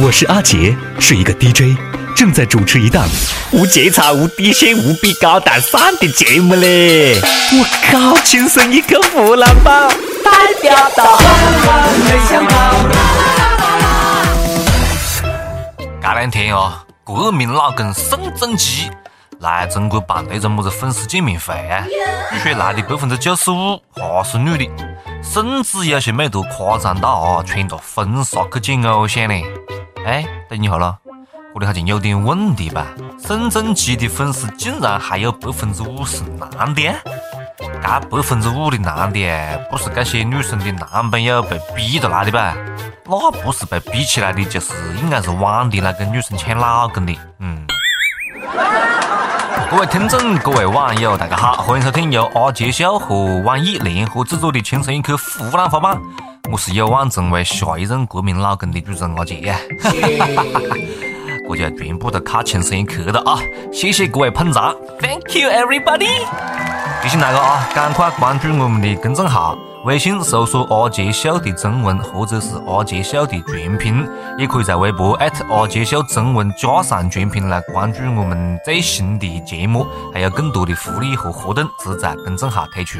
我是阿杰，是一个 DJ，正在主持一档无节操、无底线、无比高大上的节目嘞！我靠，亲生一个湖南宝，代表到万万没想到。这两天哦，国民老公宋仲基来中国办那个么子粉丝见面会啊，据说来的百分之九十五哈是女的，甚至有些妹都夸张到啊穿着婚纱去见偶像呢。哎，等一下咯，这里好像有点问题吧？宋仲基的粉丝竟然还有百分之五是男的？这百分之五的男的，不是这些女生的男朋友被逼着来的吧？那不是被逼起来的，就是应该是网的来跟女生抢老公的。嗯。各位听众，各位网友，大家好，欢迎收听由阿杰秀和网易联合制作的《轻松一刻湖南话版》。我是有望成为下一任国民老公的主持人阿杰呀，这就 全部都靠轻声一刻了啊！谢谢各位捧场，Thank you everybody！提醒大家啊，赶快关注我们的公众号，微信搜索“阿杰秀”的中文或者是“阿杰秀”的全拼，也可以在微博阿杰秀中文加上全拼来关注我们最新的节目，还有更多的福利和活动只在公众号推出。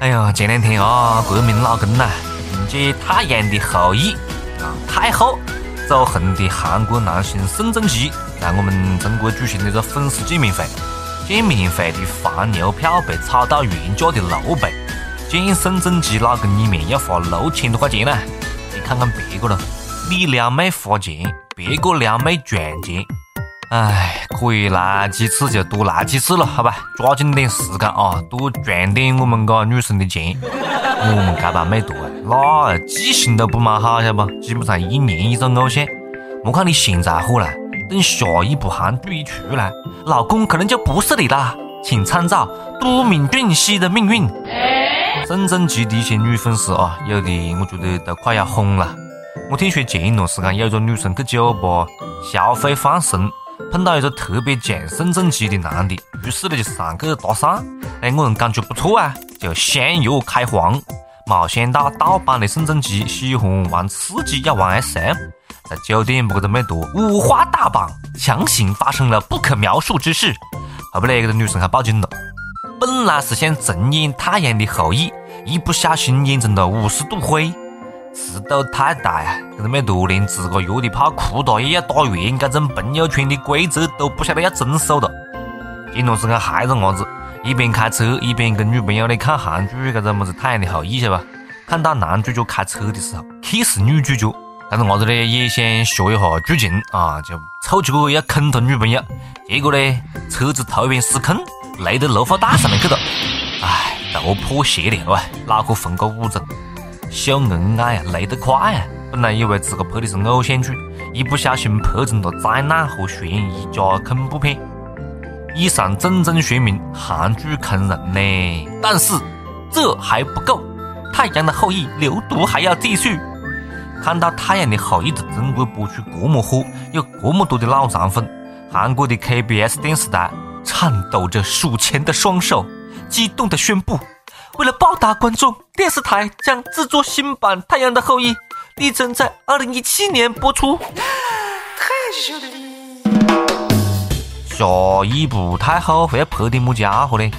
哎呀，前两天啊，国民老公呐，迎接太阳的后裔啊，太后走红的韩国男星宋仲基在我们中国举行了个粉丝见面会。见面会的黄牛票被炒到原价的六倍，见宋仲基老公一面要花六千多块钱呢。你看看别个了，你撩妹花钱，别个撩妹赚钱。哎，可以来几次就多来几次了，好吧？抓紧点时间啊，多赚点我们个女生的钱。我们这帮妹坨啊，那记性都不蛮好，晓得不？基本上一年一个偶像。莫看你现在火了，等下一部韩剧一出来，老公可能就不是你了。请参照都敏俊熙的命运。正正级的一些女粉丝啊，有的我觉得都快要疯了。我听说前一段时间有个女生去酒吧消费放松。碰到一个特别像宋仲基的男的，于是呢就上去搭讪。哎，我人感觉不错啊，就相约开房。没想到盗版的宋仲基喜欢玩刺激，要玩 SM，在酒店把这个美图五花大绑，强行发生了不可描述之事。后来这个女生还报警了。本来是想重演《太阳的后裔》，一不小心演成了五十度灰。尺度太大呀！这个美图连自个约的炮裤衩也要打圆，这种朋友圈的规则都不晓得要遵守了。前段时间还个伢子，一边开车一边跟女朋友来看韩剧，这个么子《太阳的后裔》，晓得吧？看到男主角开车的时候，kiss 女主角，这个伢子呢也想学一下剧情啊，就凑起个要坑他女朋友，结果呢车子突然失控，雷到绿化带上面去了，唉，头破血流啊，脑壳缝个五针。秀恩爱啊，来得快啊！本来以为自个拍的是偶像剧，一不小心拍成了灾难和悬疑加恐怖片。以上种种说明韩剧坑人呢。但是这还不够，《太阳的后裔》流毒还要继续。看到《太阳的后裔》在中国播出这么火，有这么多的脑残粉，韩国的 KBS 电视台颤抖着数钱的双手，激动的宣布。为了报答观众，电视台将制作新版《太阳的后裔》，力争在二零一七年播出。太秀了！下一部太后会要拍点么家伙呢？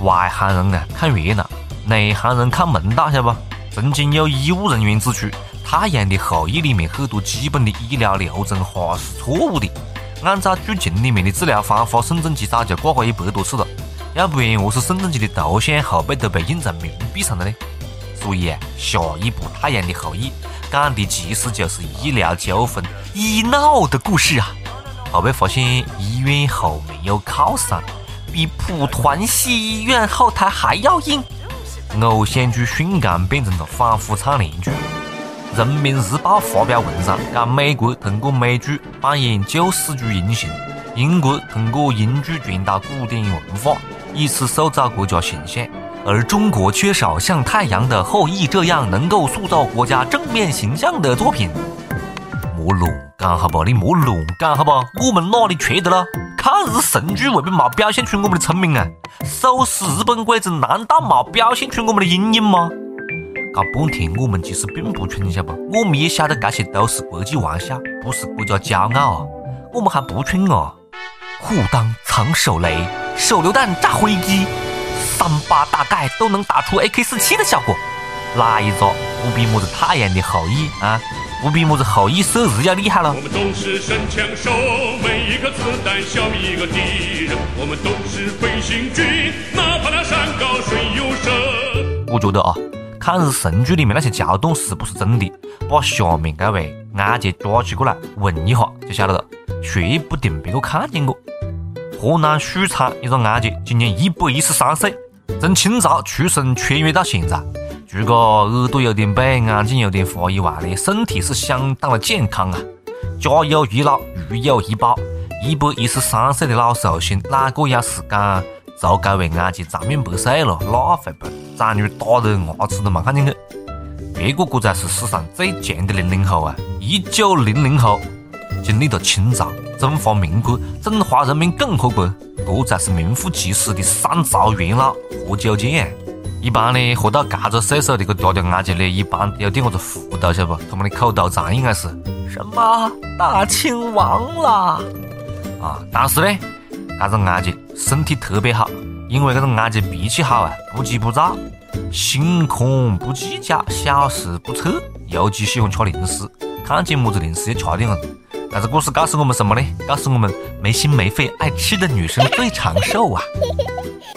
外行人啊看热闹，内行人看门道，晓得不？曾经有医务人员指出，《太阳的后裔》里面很多基本的医疗流程哈是错误的。按照剧情里面的治疗方法，宋仲基早就挂过一百多次了。要不然，何是宋仲基的头像后背都被印在冥币上了呢？所以啊，下一部《太阳的后裔》讲的其实就是医疗纠纷、医闹的故事啊。后背发现医院后面有靠山，比普团系医院后台还要硬。偶像剧瞬间变成了反腐倡廉剧。人民日报发表文章讲，美国通过美剧扮演救世主英雄，英国通过英剧传达古典文化。以此塑造国家形象，而中国缺少像《太阳的后裔》这样能够塑造国家正面形象的作品。莫乱讲好不？你莫乱讲好不？我们哪里缺德了？抗日神剧未必没表现出我们的聪明啊！手撕日本鬼子难道没表现出我们的阴影吗？搞半天我们其实并不蠢，晓不？我们也晓得这些都是国际玩笑，不是国家骄傲啊。我们还不蠢哦。虎当藏手雷，手榴弹炸飞机，三八大盖都能打出 AK 四七的效果。哪一招不比么子太阳的后裔啊？不比么子后羿射日要厉害了？我们都是神枪手，每一颗子弹消灭一个敌人。我们都是飞行军，哪怕那山高水又深。我觉得啊，抗日神剧里面那些桥段是不是真的，把下面这位安杰抓起过来问一下就晓得了，说不定别个看见过。河南许昌一个安杰今年一百一十三岁，从清朝出生穿越到现在。除个耳朵有点背，眼睛有点花以外呢，身体是相当的健康啊！家有一老，如有一宝，一百一十三岁的老寿星，哪个要是敢做这位安杰长命百岁了，那会被长女打得牙齿都没看见去。别个这才是史上最强的零零后啊！一九零零后，经历了清朝、中华民国、中华人民共和国，这才是名副其实的三朝元老何九剑。一般呢，活到这个岁数的个嗲嗲阿姐呢，一般有点个糊涂，晓得不？他们的口头禅应该是什么大清亡了啊！但是呢，这个阿姐身体特别好，因为这个阿姐脾气好啊，不急不躁，心宽不计较，小事不测，尤其喜欢吃零食，看见么子零食就吃点子。这个故事告诉我们什么呢？告诉我们没心没肺、爱吃的女生最长寿啊！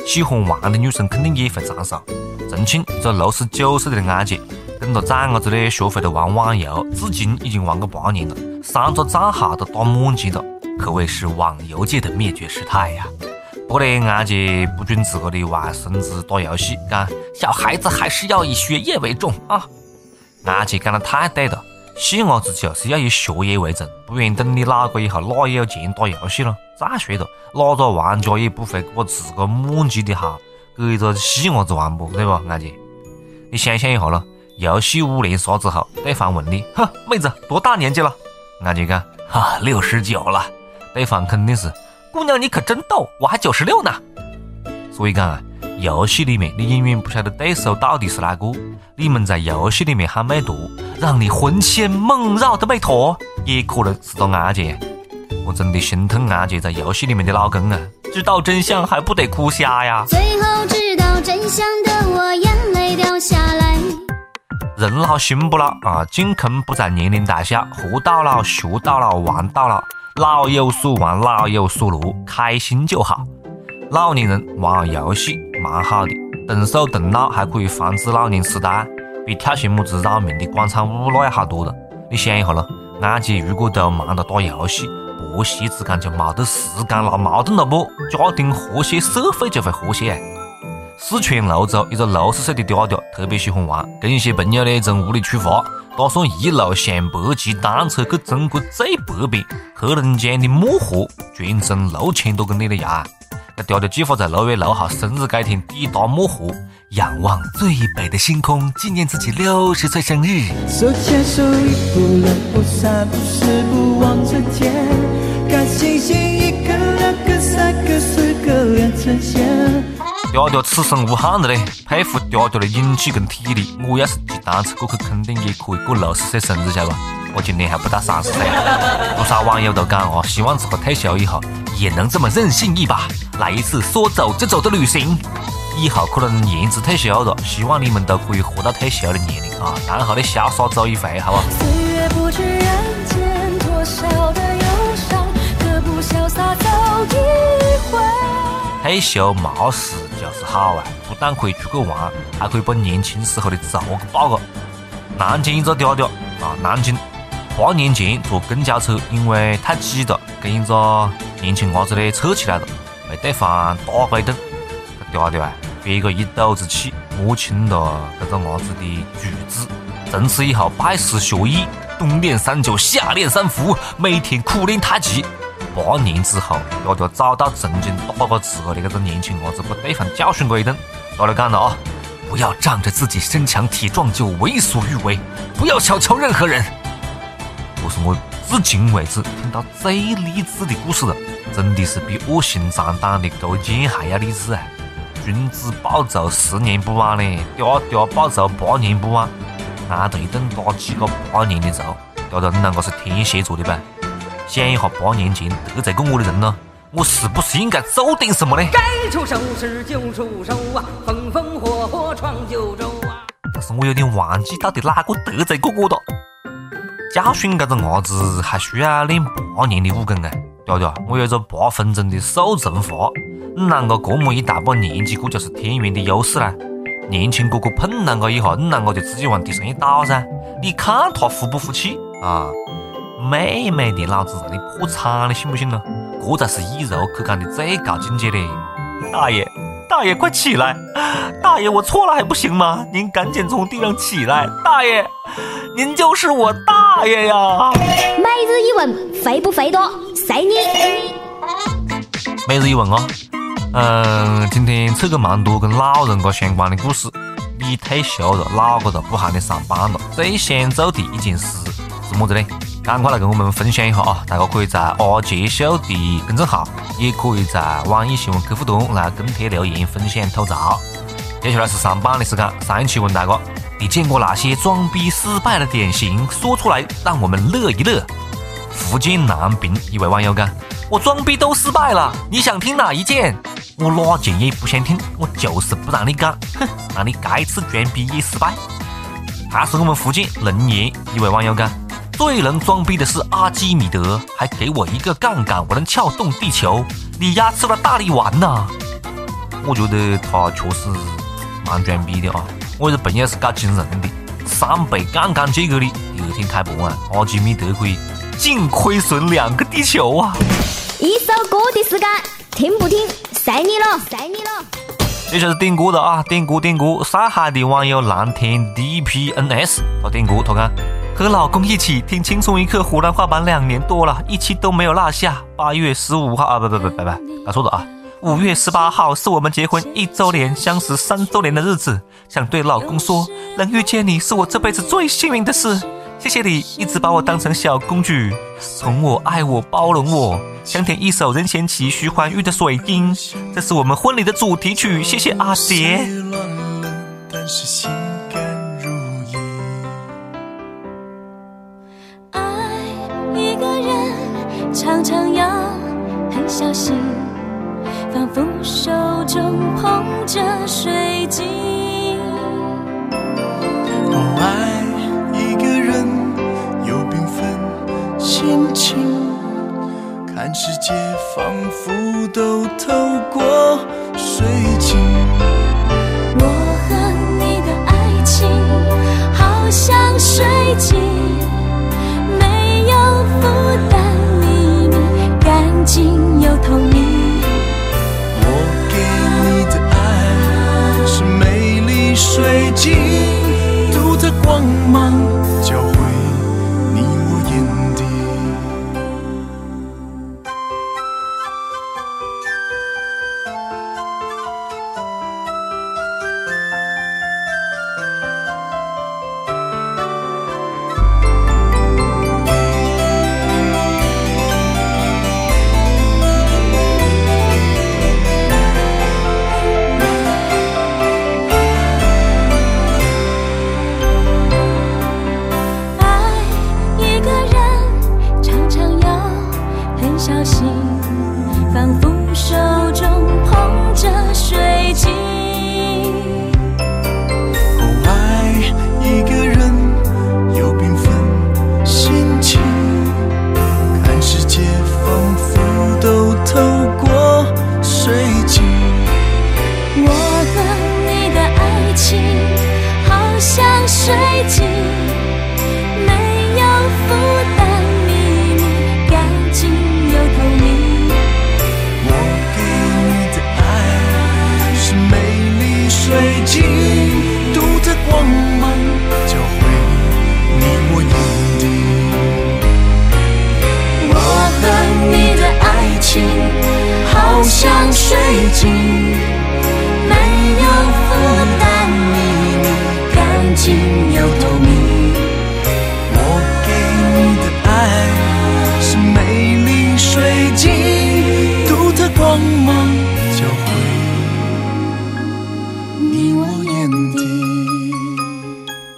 喜欢玩的女生肯定也会长寿。重庆一个六十九岁的安姐，跟着崽伢子呢学会了玩网游，至今已经玩个八年了，三个账号都打满级了，可谓是网游界的灭绝师太呀。不过呢，安姐不准自个的外孙子打游戏，讲小孩子还是要以学业为重啊。安姐讲的太对了，细伢子就是要以学业为重，不然等你老个以后哪有钱打游戏了？再说了，哪个玩家也不会把自个满级的号。给一个细伢子玩不，对吧，安姐？你想象一下咯，游戏五连杀之后，对方问你，哼，妹子多大年纪了？安姐讲，哈，六十九了。对方肯定是，姑娘你可真逗，我还九十六呢。所以讲啊，游戏里面你永远不晓得对手到底是哪个。你们在游戏里面喊美图，让你魂牵梦绕的美图，也可能是个安姐。我真的心疼安姐在游戏里面的老公啊。知道真相还不得哭瞎呀！最后知道真相的我眼泪掉下来。人老心不老啊，进坑不在年龄大小，活到老学到老玩到老，老有所玩老有所乐，开心就好。老年人玩游戏蛮好的，动手动脑还可以防止老年痴呆，比跳些么子扰民的广场舞那要好多了。你想一下咯，安姐如果都忙着打游戏。婆媳之间就没得时间闹矛盾了不？家庭和谐，社会就会和谐。四川泸州一个六十岁的嗲嗲特别喜欢玩，跟一些朋友呢从屋里出发，打算一路向北骑单车去中国最北边黑龙江的漠河，全程六千多公里的呀！嗲嗲计划在六月六号生日这天抵达漠河，仰望最北的星空，纪念自己六十岁生日。手牵手，一步两步三步四步望着天。看星星，一颗两颗三颗四颗连成线。嗲嗲此生无憾的嘞，佩服嗲嗲的勇气跟体力。我要是骑单车过去，肯定也可以过六十岁生日，晓得吧？我今年还不到三十岁。不少网友都讲哦，希望自个退休以后也能这么任性一把，来一次说走就走的旅行。以后可能延迟退休了，希望你们都可以活到退休的年龄啊，然后呢潇洒走一回，好不？岁月不知人间多少的忧伤，何不潇洒走一回。退休没事就是好啊，不但可以出去玩，还可以把年轻时候的仇给报个。南京一个嗲嗲啊，南京八年前坐公交车，因为太挤了，跟一个年轻伢子呢扯起来了，被对方打过一顿。嗲嗲啊，憋个一肚子气，摸清了这个伢子的主旨，从此以后拜师学艺，冬练三九，夏练三伏，每天苦练太极。八年之后，嗲嗲找到曾经打过自个的这个年轻伢子，把对方教训过一顿。大家讲了啊，不要仗着自己身强体壮就为所欲为，不要小瞧任何人。不是我至今为止听到最励志的故事了，真的是比恶心脏党的勾践还要励志啊！君子报仇，十年不晚嘞，爹爹报仇，八年不晚。挨着一顿打几个八年的仇，嗲嗲，你啷个是天蝎座的吧？想一下八年前得罪过我的人呢，我是不是应该做点什么呢？该出手时就出手啊，风风火火闯九州啊！但是我有点忘记到底哪个得罪过我了。教训这个伢子还需要练八年的武功啊！嗲嗲，我有着八分钟的速成法，你啷个这么一大把年纪，这就是天元的优势啦？年轻哥哥碰啷个一下，你啷个就直接往地上一倒噻？你看他服不服气啊？妹妹的，老子让你破产了，信不信呢？这才是以柔克刚的最高境界嘞！大爷，大爷快起来！大爷，我错了还不行吗？您赶紧从地上起来！大爷，您就是我大爷呀！每日一问，肥不肥多？随你。每日一问啊！嗯，今天扯个蛮多跟老人家相关的故事。你退休了，老个了，不喊你上班了，最想做的一件事是么子呢？赶快来跟我们分享一下啊！大家可以在阿杰秀的公众号，也可以在网易新闻客户端来跟帖留言分享吐槽。接下来是上班的时间，上一期问大家，你见过哪些装逼失败的典型？说出来让我们乐一乐。福建南平一位网友讲：“我装逼都失败了，你想听哪一件？”我哪件也不想听，我就是不让你干，哼！那你该次装逼也失败。还是我们福建龙岩一位网友讲，最能装逼的是阿基米德，还给我一个杠杆，我能撬动地球。你丫吃了大力丸呐？我觉得他确实蛮装逼的啊！我这朋友是搞金融的，三倍杠杆借给你，第二天开盘啊，阿基米德可以净亏损两个地球啊！一首歌的时间，听不听？随你了，随你了。接下来是点歌的啊，点歌点歌。上海的网友蓝天 DPNS 他点歌，他讲和老公一起听轻松一刻湖南话版两年多了，一期都没有落下。八月十五号啊，不不不拜拜，搞错了啊。五月十八号是我们结婚一周年、相识三周年的日子，想对老公说，能遇见你是我这辈子最幸运的事。谢谢你一直把我当成小公主，宠我、爱我、包容我。想点一首任贤齐、徐怀钰的《水晶》，这是我们婚礼的主题曲。谢谢阿杰。爱一个人，常常要很小心，仿佛手中捧着水晶。爱一个人，有缤纷心情。看世界仿佛都透过水晶。我和你的爱情好像水晶，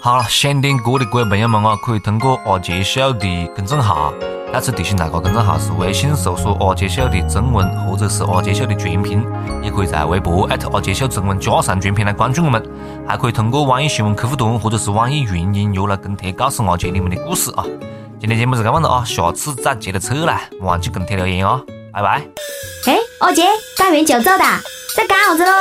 好了，想点歌的各位朋友们啊，可以通过阿杰秀的公众号。再次提醒大家，公众号是微信搜索“阿杰秀”的中文，或者是“阿杰秀”的全拼。也可以在微博艾特阿杰秀中文加上全拼来关注我们。还可以通过网易新闻客户端或者是网易云音乐来跟帖，告诉阿杰你们的故事啊。今天节目是这样子啊，下次再接着扯啦，忘记跟帖留言啊，拜拜。哎，阿杰，打完就走的，在干啥子喽？